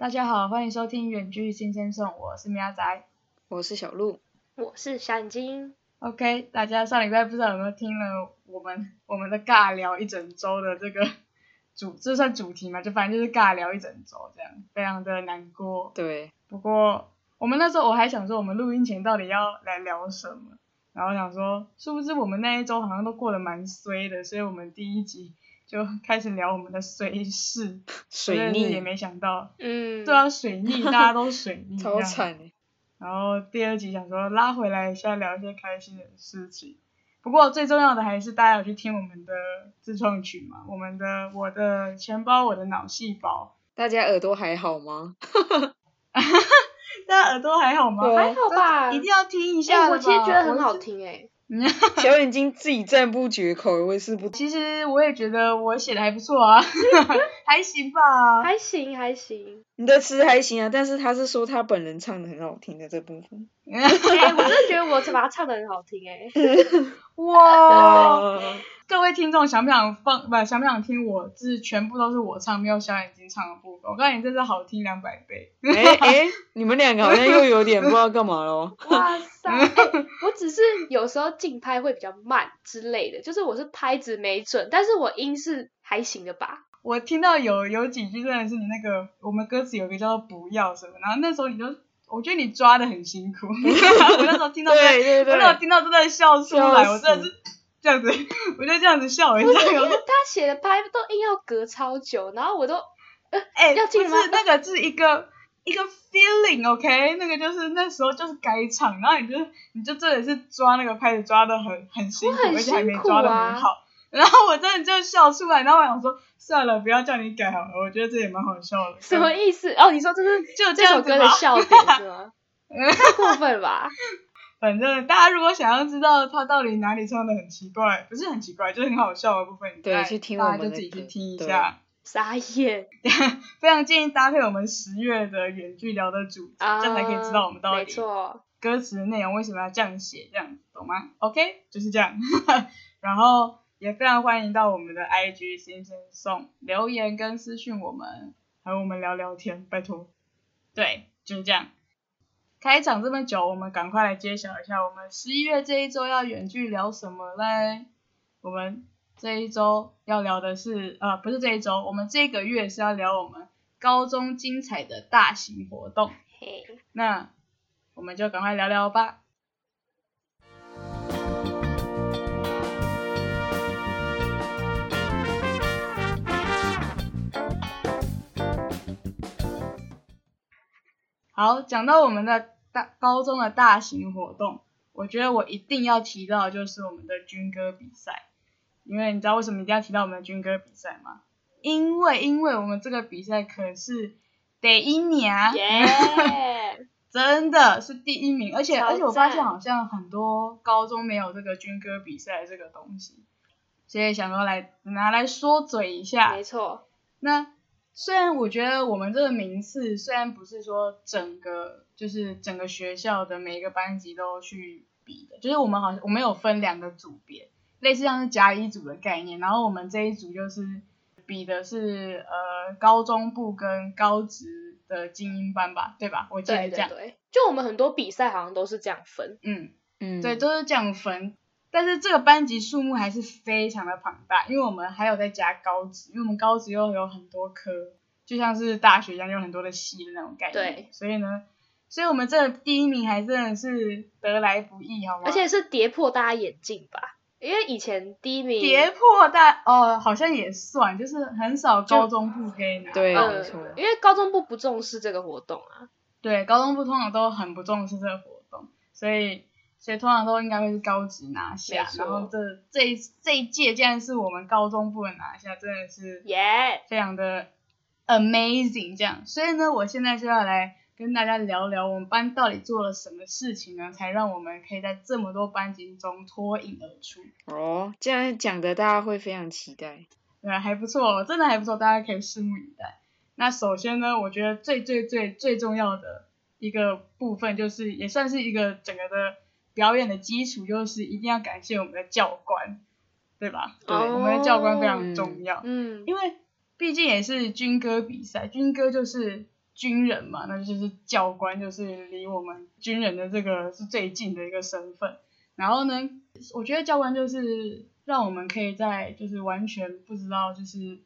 大家好，欢迎收听《远距新生颂》，我是米亚仔。我是小鹿，我是小眼睛。OK，大家上礼拜不知道有没有听了我们我们的尬聊一整周的这个 主，这算主题嘛？就反正就是尬聊一整周这样，非常的难过。对，不过我们那时候我还想说，我们录音前到底要来聊什么？然后想说，殊不知我们那一周好像都过得蛮衰的，所以我们第一集就开始聊我们的水事。水逆也逆，没想到，嗯，对啊，水逆，大家都水 逆，超。惨欸然后第二集想说拉回来一下，聊一些开心的事情。不过最重要的还是大家有去听我们的自创曲嘛，我们的我的钱包，我的脑细胞。大家耳朵还好吗？大家耳朵还好吗？还好吧。一定要听一下我其实觉得很好是。听哎、小眼睛自己赞不绝口，我也是不。其实我也觉得我写的还不错啊，还行吧。还行还行。你的词还行啊，但是他是说他本人唱的很好听的这部分。哎、我真的觉得我把它唱的很好听哎、哇！哇，各位听众想不想放不想不想听我是全部都是我唱，没有小眼睛唱的部分？我告诉你，真是好听两百倍。哎哎，你们两个好像又有点不知道干嘛咯。哇塞、哎我只是有时候竞拍会比较慢之类的，就是我是拍子没准，但是我音是还行的吧。我听到有有几句真的是你那个我们歌词有一个叫做不要什么，然后那时候你就我觉得你抓的很辛苦，我那时候听到我那时候，听到真的笑出来，我真的是这样子，我就这样子笑一下，因我说为他写的拍都硬要隔超久，然后我都哎，要进吗不是那个是一个一个 feeling，OK，、那个就是那时候就是该唱，然后你就你就真的是抓那个拍子抓的很很辛苦，而且还没抓的啊很好。然后我真的就笑出来，然后我想说算了，不要叫你改好了，我觉得这也蛮好笑的。什么意思？哦，你说这是就这这首歌的笑点是吗？太过分了吧！反正大家如果想要知道他到底哪里唱的很奇怪，不是很奇怪，就是很好笑的部分，大家对去听大我们的家就自己去歌听一下。傻眼非常建议搭配我们十月的远距聊的主题，啊！这样才可以知道我们到没底错，歌词的内容为什么要这样写，这样懂吗？OK，就是这样。然后也非常欢迎到我们的 IG 新生送留言跟私讯我们，和我们聊聊天，拜托。对，就是这样。开场这么久，我们赶快来揭晓一下，我们十一月这一周要远距聊什么嘞？我们这一周要聊的是，呃，不是这一周，我们这个月是要聊我们高中精彩的大型活动。嘿，那我们就赶快聊聊吧。好，讲到我们的大高中的大型活动，我觉得我一定要提到的就是我们的军歌比赛，因为你知道为什么一定要提到我们的军歌比赛吗？因为因为我们这个比赛可是第一名，耶！真的是第一名，而且而且我发现好像很多高中没有这个军歌比赛这个东西，所以想说来拿来说嘴一下没。错，那虽然我觉得我们这个名次虽然不是说整个就是整个学校的每一个班级都去比的，就是我们好像我们有分两个组别，类似像是甲乙组的概念，然后我们这一组就是比的是呃高中部跟高职的精英班吧，对吧？我记得这样，对对，就我们很多比赛好像都是这样分，嗯。嗯，对，都是这样分。但是这个班级数目还是非常的庞大，因为我们还有在加高职，因为我们高职又有很多科，就像是大学一样有很多的系的那种概念。对，所以呢，所以我们这个第一名还真的是得来不易，好吗？而且是跌破大家眼镜吧？因为以前第一名，跌破大哦，好像也算，就是很少高中部可以拿到。对嗯没错，因为高中部不重视这个活动啊。对，高中部通常都很不重视这个活动，所以所以通常都应该会是高职拿下然后这这一这一届竟然是我们高中部的拿下，真的是耶！非常的 amazing 这样。所以呢，我现在就要来跟大家聊聊我们班到底做了什么事情呢，才让我们可以在这么多班级中脱颖而出。哦，这样讲的大家会非常期待。对啊，还不错，真的还不错，大家可以拭目以待。那首先呢，我觉得最最最最重要的一个部分，就是也算是一个整个的表演的基础，就是一定要感谢我们的教官，对吧？对我们的教官非常重要，嗯，因为毕竟也是军歌比赛，军歌就是军人嘛，那就是教官，就是离我们军人的这个是最近的一个身份。然后呢，我觉得教官就是让我们可以在就是完全不知道就是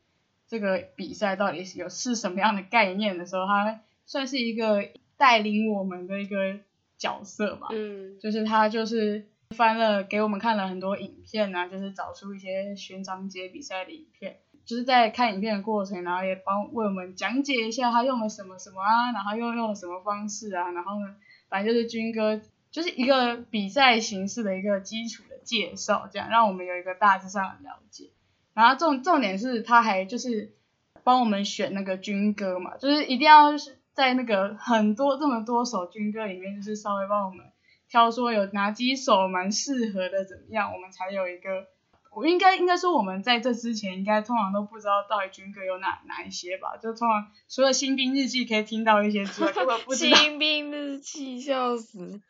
这个比赛到底是有是什么样的概念的时候，他算是一个带领我们的一个角色吧。嗯，就是他就是翻了给我们看了很多影片啊，就是找出一些勋章节比赛的影片，就是在看影片的过程，然后也帮为我们讲解一下他用了什么什么啊，然后又用了什么方式啊，然后呢，反正就是军歌就是一个比赛形式的一个基础的介绍，这样让我们有一个大致上的了解。然后重重点是他还就是帮我们选那个军歌嘛，就是一定要是在那个很多这么多首军歌里面，就是稍微帮我们挑说有哪几首蛮适合的，怎么样，我们才有一个。我应该应该说我们在这之前应该通常都不知道到底军歌有哪哪一些吧，就通常除了新兵日记可以听到一些之外，根本不知道。新兵日记，笑死！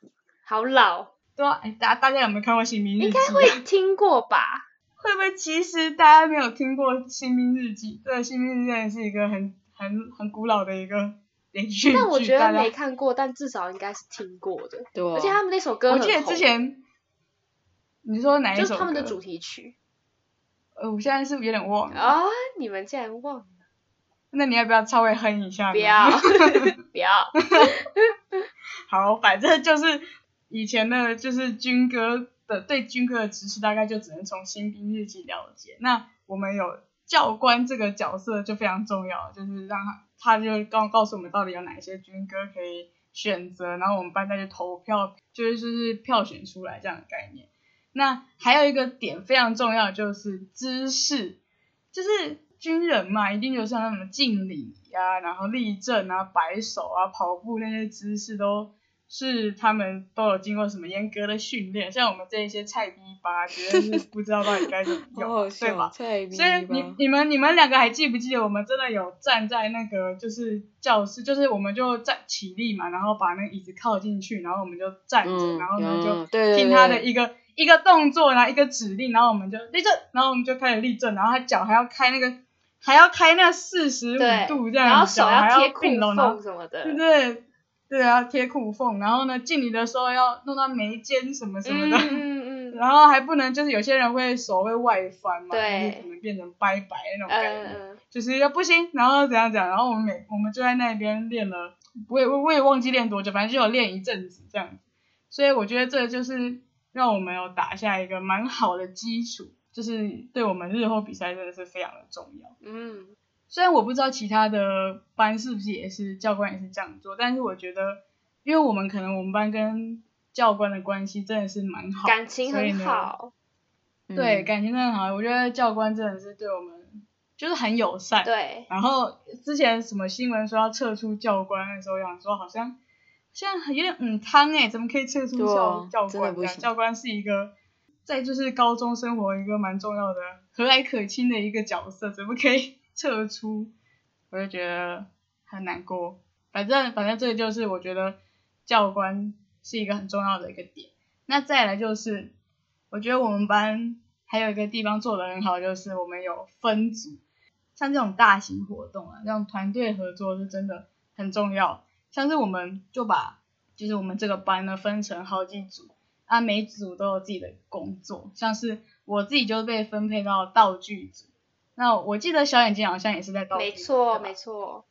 好老，对啊，哎，大大家有没有看过新兵日记、啊？应该会听过吧？会不会其实大家没有听过《新兵日记》？对，《新兵日记》是一个很很很古老的一个连续剧。但我觉得没看过，但至少应该是听过的。对啊而且他们那首歌我记得之前你说哪一首歌？就是他们的主题曲呃，我现在是不是有点忘了。啊！你们竟然忘了？那你要不要稍微哼一下？不要。不要，好，反正就是以前的，就是军歌的对军歌的知识，大概就只能从《新兵日记》了解。那我们有教官这个角色就非常重要，就是让他他就告告诉我们到底有哪些军歌可以选择，然后我们班再去投票，就是就是票选出来这样的概念。那还有一个点非常重要，就是姿势，就是军人嘛，一定就像什么敬礼呀，然后立正啊、摆手啊、跑步那些姿势都是他们都有经过什么严格的训练。像我们这一些菜逼吧，绝对是不知道到底该怎么用，好对，吧？所以你。你们你们两个还记不记得我们真的有站在那个就是教室，就是我们就站起立嘛，然后把那个椅子靠进去，然后我们就站着，嗯，然后呢就听他的对一个一个动作，然后一个指令，然后我们就立正，然后我们就开始立正，然后他脚还要开那个还要开那四十五度这样，然后手脚还贴裤并拢，然后缝什么的，对对对啊，贴裤缝，然后呢敬礼的时候要弄到眉间什么什么的。嗯嗯嗯 然后还不能，就是有些人会手会外翻嘛，对。就可能变成拜拜那种感觉，嗯嗯，就是要不行，然后怎样讲，然后我们每我们就在那边练了，我也我也忘记练多久，反正就有练一阵子这样子，所以我觉得这就是让我们有打下一个蛮好的基础，就是对我们日后比赛真的是非常的重要。嗯，虽然我不知道其他的班是不是也是教官也是这样做，但是我觉得，因为我们可能我们班跟教官的关系真的是蛮好，感情很好，对，嗯感情真的很好。我觉得教官真的是对我们就是很友善。。对，然后之前什么新闻说要撤出教官的时候，想说好像现在有点嗯汤哎，怎么可以撤出教、啊教官教官是一个在就是高中生活一个蛮重要的和蔼可亲的一个角色，怎么可以撤出？我就觉得很难过。反正反正这个就是我觉得教官是一个很重要的一个点。那再来就是，我觉得我们班还有一个地方做的很好，就是我们有分组，像这种大型活动啊，这种团队合作是真的很重要。像是我们就把就是我们这个班呢分成好几组，啊，每组都有自己的工作，像是我自己就被分配到道具组。那我记得小眼睛好像也是在道具组，没错没错，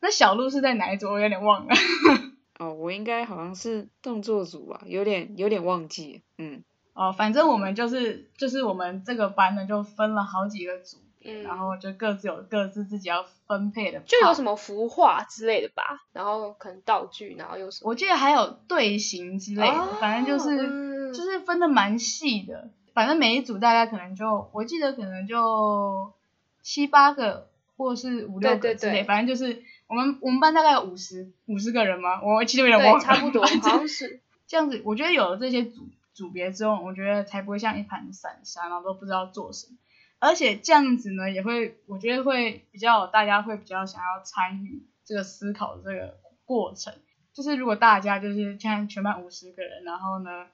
那小鹿是在哪一组？我有点忘了。哦，我应该好像是动作组吧，有点有点忘记，嗯，哦，反正我们就是就是我们这个班呢就分了好几个组别，嗯然后就各自有各自自己要分配的。就有什么服化之类的吧，然后可能道具，然后有什么我记得还有队形之类的，哦反正就是、嗯就是分的蛮细的。反正每一组大概可能就我记得可能就七八个或是五六个之类，对反正就是我们我们班大概有五十五十个人嘛，我其实有点忘差不多，好像是，这样子，我觉得有了这些组组别之后，我觉得才不会像一盘散沙，然后都不知道做什么。而且这样子呢，也会我觉得会比较大家会比较想要参与这个思考的这个过程。就是如果大家就是像全班五十个人，然后呢，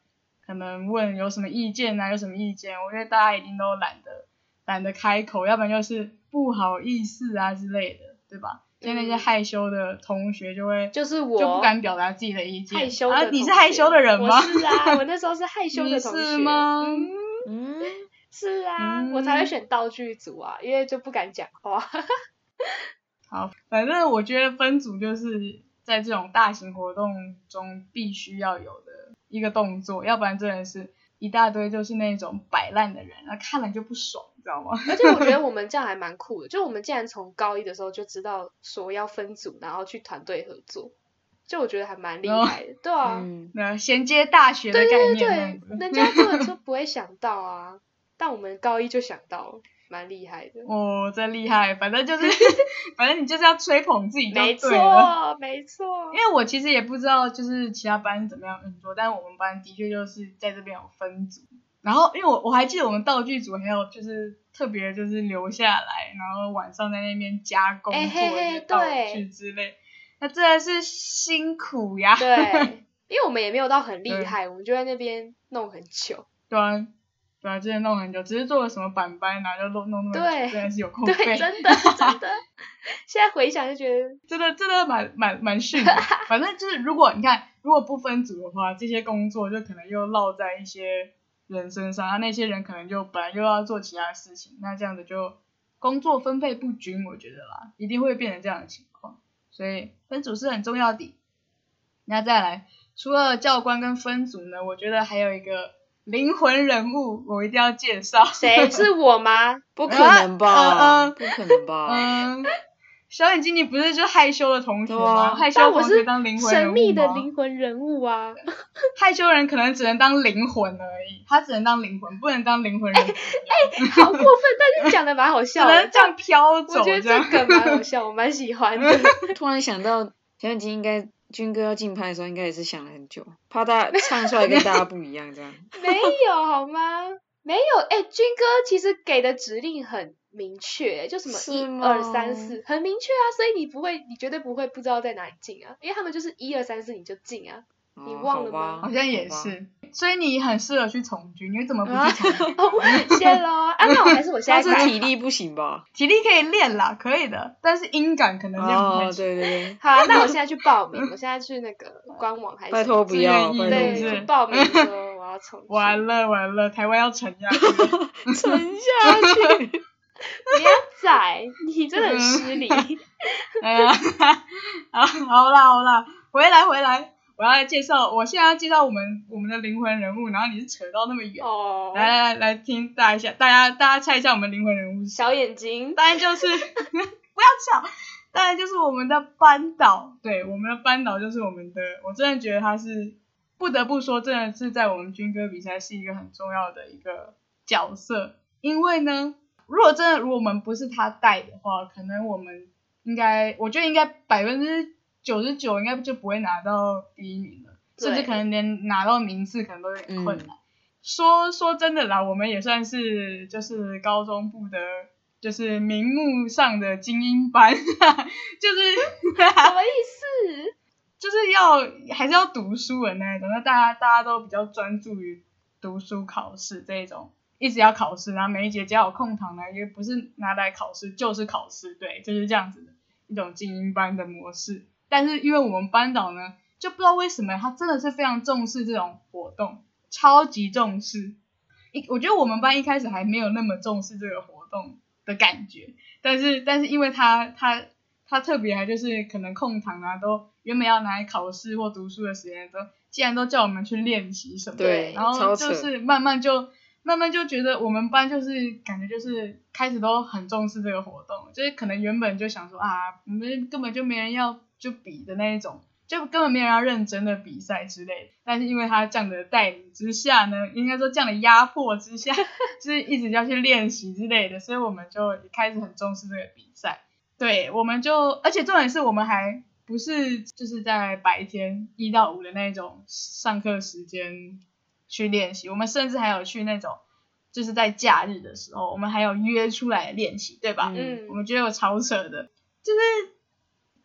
可能问有什么意见啊，有什么意见，我觉得大家一定都懒得懒得开口，要不然就是不好意思啊之类的，对吧？像那些害羞的同学就会就是我就不敢表达自己的意见。害羞的你是害羞的人吗？我是啊，我那时候是害羞的你同学。是吗嗯，嗯，是啊，嗯我才会选道具组啊，因为就不敢讲话。好，反正我觉得分组就是在这种大型活动中必须要有的一个动作，要不然真的是一大堆就是那种摆烂的人，那看了就不爽，你知道吗？而且我觉得 我们这样还蛮酷的，就我们竟然从高一的时候就知道说要分组，然后去团队合作，就我觉得还蛮厉害的，对啊，嗯，那衔接大学的对概对对念这样子，人家根本就不会想到啊，但我们高一就想到了，蛮厉害的。哦，真厉害！反正就是，反正你就是要吹捧自己就没对了。错，没错因。为我其实也不知道，就是其他班怎么样运作，但是我们班的确就是在这边有分组。然后，因为我我还记得我们道具组还有就是特别就是留下来，然后晚上在那边加工做道具之类。那真的是辛苦呀。对，因为我们也没有到很厉 害，我们就在那边弄很久。对啊，对啊，之前弄很久，只是做了什么板板，然后就弄弄那么对久，真的是有空费，真的真的，现在回想就觉得，真的真的蛮蛮蛮逊的。反正就是，如果你看，如果不分组的话，这些工作就可能又落在一些人身上，那，那些人可能就本来又要做其他事情，那这样子就工作分配不均，我觉得啦，一定会变成这样的情况。所以分组是很重要的。那再来，除了教官跟分组呢，我觉得还有一个灵魂人物，我一定要介绍。谁是我吗？不可能呃吧？嗯不可能吧？嗯，小眼睛，你不是就害羞的同学吗？啊害羞同学当灵魂人物神秘的灵魂人物啊！害羞人可能只能当灵魂而已，他只能当灵魂，不能当灵魂人物，好过分，但是讲的蛮好只笑的能。这样飘我走觉得这样。这梗蛮好笑，我蛮喜欢的。突然想到，小眼睛应该军哥要竞拍的时候，应该也是想了很久，怕大家唱出来跟大家不一样，这样。没有好吗？没有，哎、军哥其实给的指令很明确，就什么一二三四，很明确啊，所以你不会，你绝对不会不知道在哪里进啊，因为他们就是一二三四你就进啊。你哦忘了吗好像也是，所以你很适合去从军，你怎么不啊去从军？哦，谢喽，啊，那我还是我现但是。体力不行吧？体力可以练啦，可以的，但是音感可能练不太哦，对对对，好啊，那我现在去报名，我现在去那个官网还是 拜托不要，自愿拜对，托不要去报名说我要从军。完了完了，台湾要沉下去。沉下去。不要宰，你真的很失礼。哎呀，好，好啦好啦，回来回来，我要来介绍，我现在要介绍我们我们的灵魂人物，然后你是扯到那么远，哦，来来来来听大家一下，大家大家猜一下我们灵魂人物是？小眼睛，当然就是 不要吵，当然就是我们的班导，对，我们的班导就是我们的，我真的觉得他是不得不说，真的是在我们军歌比赛是一个很重要的一个角色，因为呢，如果真的如果我们不是他带的话，可能我们应该，我觉得应该百分之九十九应该就不会拿到第一名了，甚至可能连拿到名次可能都有点困难。说说真的啦，我们也算是就是高中部的，就是名目上的精英班，就是什么意思？就是要还是要读书的那一种，那大家大家都比较专注于读书考试这一种，一直要考试，然后每一节只要有空堂呢，也不是拿来考试就是考试，对，就是这样子的一种精英班的模式。但是因为我们班导呢，就不知道为什么他真的是非常重视这种活动，超级重视。一我觉得我们班一开始还没有那么重视这个活动的感觉，但是但是因为他他他特别还就是可能空堂啊，都原本要拿来考试或读书的时间都，既然都叫我们去练习什么，对然后就是慢慢就慢慢就觉得我们班就是感觉就是开始都很重视这个活动，就是可能原本就想说啊，我们根本就没人要就比的那一种，就根本没人要认真的比赛之类的。但是因为他这样的带领之下呢，应该说这样的压迫之下，就是一直要去练习之类的，所以我们就一开始很重视这个比赛。对，我们就而且重点是我们还不是就是在白天一到五的那种上课时间去练习，我们甚至还有去那种就是在假日的时候，我们还有约出来练习，对吧？嗯我们觉得有超扯的，就是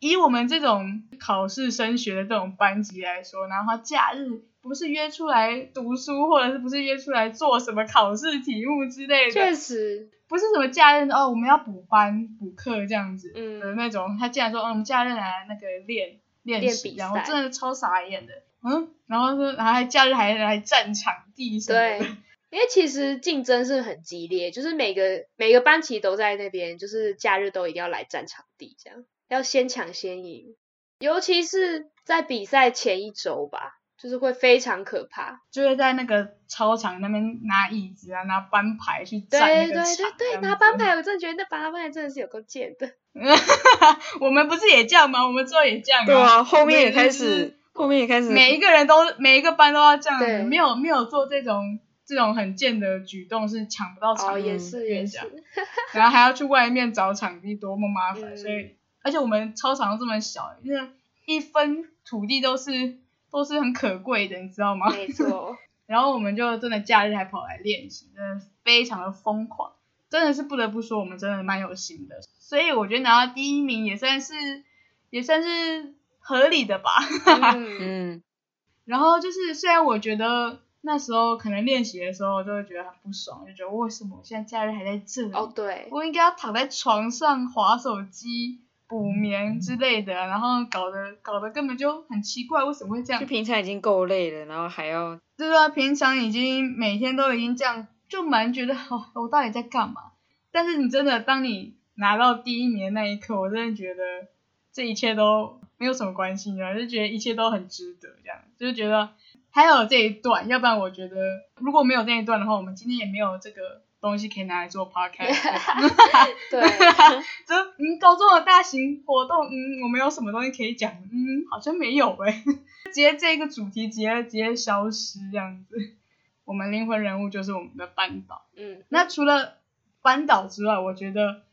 以我们这种考试升学的这种班级来说，然后假日不是约出来读书，或者是不是约出来做什么考试题目之类的，确实，不是什么假日哦，我们要补班补课这样子的嗯，那种，他竟然说，嗯，我们假日来那个练练习这样，我真的超傻眼的，嗯，然后说，然后还假日还来占场地什么的，对，因为其实竞争是很激烈，就是每个每个班级都在那边，就是假日都一定要来占场地，这样要先抢先赢，尤其是在比赛前一周吧，就是会非常可怕。就会在那个操场那边拿椅子啊，拿班牌去占那对对个场对对，拿班牌，我真的觉得那拿班牌真的是有够贱的。我们不是也这样吗？我们之后也这样对啊，后面也开始，后面也开始，每一个人都每一个班都要这样子，没有没有做这种这种很贱的举动是抢不到场哦，地，也是也是，然后还要去外面找场地，多么麻烦。嗯所以，而且我们操场这么小，因为一分土地都是都是很可贵的，你知道吗？没错。然后我们就真的假日还跑来练习，真的非常的疯狂，真的是不得不说我们真的蛮有心的。所以我觉得拿到第一名也算是也算是合理的吧。嗯，嗯，然后就是虽然我觉得那时候可能练习的时候就会觉得很不爽，就觉得为什么我现在假日还在这里？哦对，我应该要躺在床上划手机、补眠之类的，然后搞得搞得根本就很奇怪，为什么会这样就？平常已经够累了，然后还要对啊，平常已经每天都已经这样，就蛮觉得 哦，我到底在干嘛？但是你真的当你拿到第一名的那一刻，我真的觉得这一切都没有什么关系啊，就觉得一切都很值得，这样就是觉得还有这一段，要不然我觉得如果没有这一段的话，我们今天也没有这个东西可以拿来做 podcast 对吧。对，就嗯，高中的大型活动，嗯，我们有什么东西可以讲？嗯，好像没有诶、直接这个主题直接直接消失这样子。我们灵魂人物就是我们的班导。嗯，那除了班导之外，我觉得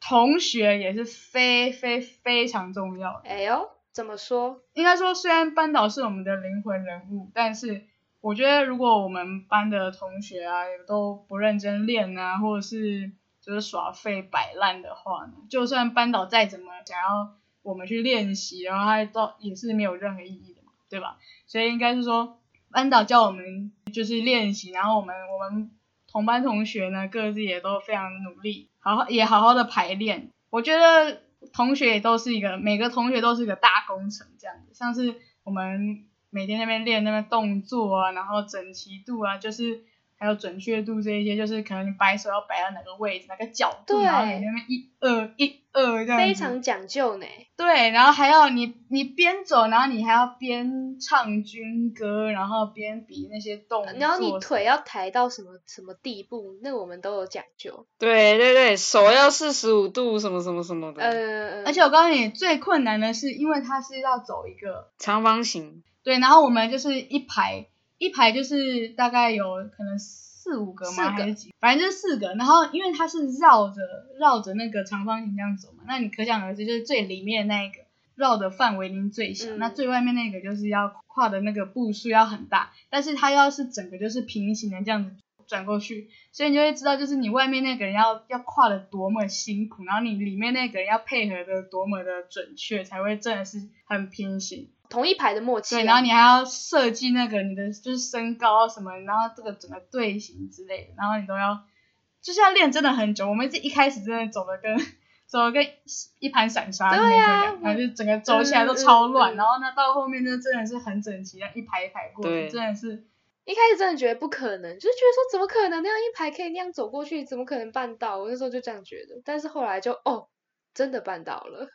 同学也是非非非常重要的。哎呦，怎么说？应该说，虽然班导是我们的灵魂人物，但是我觉得如果我们班的同学啊也都不认真练啊，或者是就是耍废摆烂的话呢，就算班导再怎么想要我们去练习，然后他都也是没有任何意义的嘛，对吧？所以应该是说，班导叫我们就是练习，然后我们我们同班同学呢各自也都非常努力，好好也好好的排练。我觉得同学也都是一个，每个同学都是一个大工程这样子，像是我们每天那边练那边动作啊，然后整齐度啊，就是还有准确度这一些，就是可能你摆手要摆到哪个位置、哪个角度，对。然后你那边一二一二这样，非常讲究呢。对，然后还要你你边走，然后你还要边唱军歌，然后边比那些动作，然后你腿要抬到什么什么地步，那我们都有讲究。对对对，手要四十五度，什么什么什么的，呃，而且我告诉你，最困难的是，因为它是要走一个长方形，对，然后我们就是一排一排，就是大概有可能四五个嘛？四个还是几？反正就是四个。然后因为它是绕着绕着那个长方形这样走嘛，那你可想而知，就是最里面那一个绕的范围已经最小，嗯那最外面那个就是要跨的那个步数要很大，但是它要是整个就是平行的这样子转过去，所以你就会知道，就是你外面那个人要要跨的多么辛苦，然后你里面那个人要配合的多么的准确，才会真的是很平行。同一排的默契啊。对，然后你还要设计那个你的就是身高啊什么，然后这个整个队形之类的，然后你都要就是要练真的很久。我们这一开始真的走的跟 走的跟一盘散沙那对啊样，然后就整个走起来都超乱，嗯嗯嗯然后呢到后面就真的是很整齐，一排一排过去，对真的是一开始真的觉得不可能，就是觉得说怎么可能那样一排可以那样走过去，怎么可能办到？我那时候就这样觉得，但是后来就哦，真的办到了。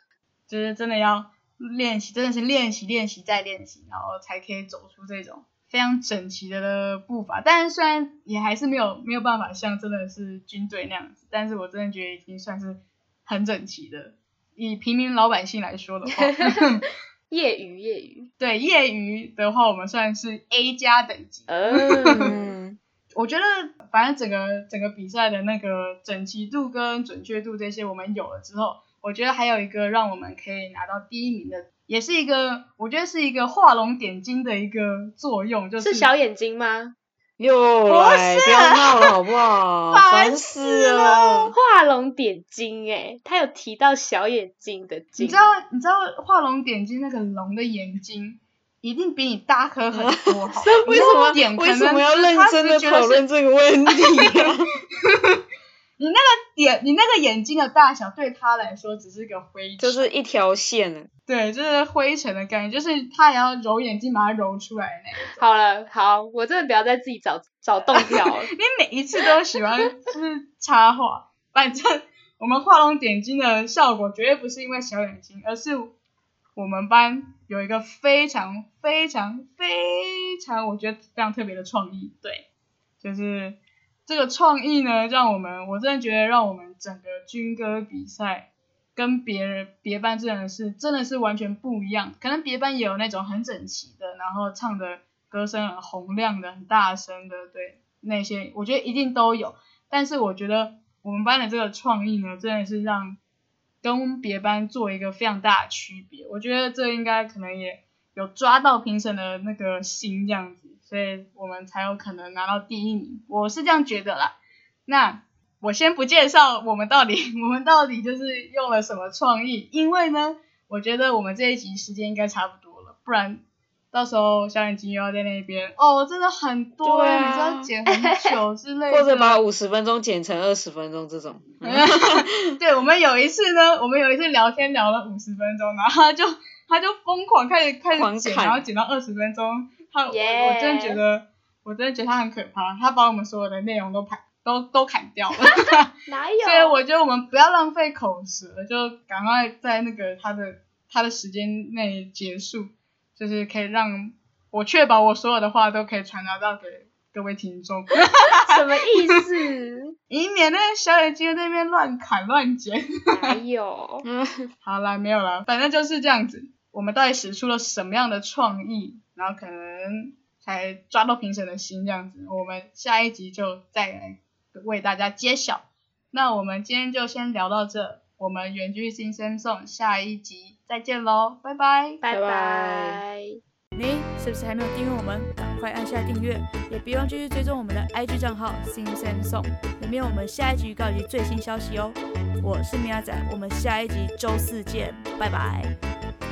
就是真的要练习，真的是练习练习再练习，然后才可以走出这种非常整齐的步伐。但是虽然也还是没有没有办法像真的是军队那样子，但是我真的觉得已经算是很整齐的。以平民老百姓来说的话，业 余业余，对业余的话，我们算是 A 加等级。嗯，嗯，我觉得反正整个整个比赛的那个整齐度跟准确度这些我们有了之后，我觉得还有一个让我们可以拿到第一名的，也是一个我觉得是一个画龙点睛的一个作用，就是是小眼睛吗？又来，不要闹了好不好？烦烦死了！画龙点睛，哎，他有提到小眼睛的睛，你知道你知道画龙点睛那个龙的眼睛。一定比你大颗很多，为什么为什么要认真的讨论这个问题啊？你那个点，你那个眼睛的大小对他来说只是个灰尘，就是一条线了。对，就是灰尘的概念，就是他也要揉眼睛把它揉出来的那个。好了，好，我真的不要再自己找找洞跳了。你每一次都喜欢就是插画，反正我们画龙点睛的效果绝对不是因为小眼睛，而是我们班有一个非常非常非常我觉得非常特别的创意，对，就是这个创意呢，让我们我真的觉得让我们整个军歌比赛跟别人别班真的是真的是完全不一样，可能别班也有那种很整齐的，然后唱的歌声很洪亮的、很大声的，对那些我觉得一定都有，但是我觉得我们班的这个创意呢，真的是让跟别班做一个非常大的区别，我觉得这应该可能也有抓到评审的那个心这样子，所以我们才有可能拿到第一名，我是这样觉得啦。那我先不介绍我们到底 我们到底就是用了什么创意，因为呢，我觉得我们这一集时间应该差不多了，不然到时候小眼睛又要在那边哦，真的很多，对啊每次要剪很久 之类的，或者把五十分钟剪成二十分钟这种。对，我们有一次呢，我们有一次聊天聊了五十分钟，然后他就他就疯狂开始开始剪，然后剪到二十分钟，他我耶我真的觉得我真的觉得他很可怕，他把我们所有的内容都砍都都砍掉了。哪有？所以我觉得我们不要浪费口舌，就赶快在那个他的他的时间内结束，就是可以让我确保我所有的话都可以传达到给各位听众，什么意思？以免那个小眼睛在那边乱砍乱剪。哪有？嗯，好啦，没有了，反正就是这样子。我们到底使出了什么样的创意，然后可能才抓到评审的心这样子。我们下一集就再来为大家揭晓。那我们今天就先聊到这，我们远距新生送下一集再见喽，拜拜。拜拜拜拜。你是不是还没有订阅我们？赶快按下订阅，也别忘继续追踪我们的 IG 账号新生颂里面有我们下一集预告以及最新消息哦。我是米亚仔，我们下一集周四见，拜拜。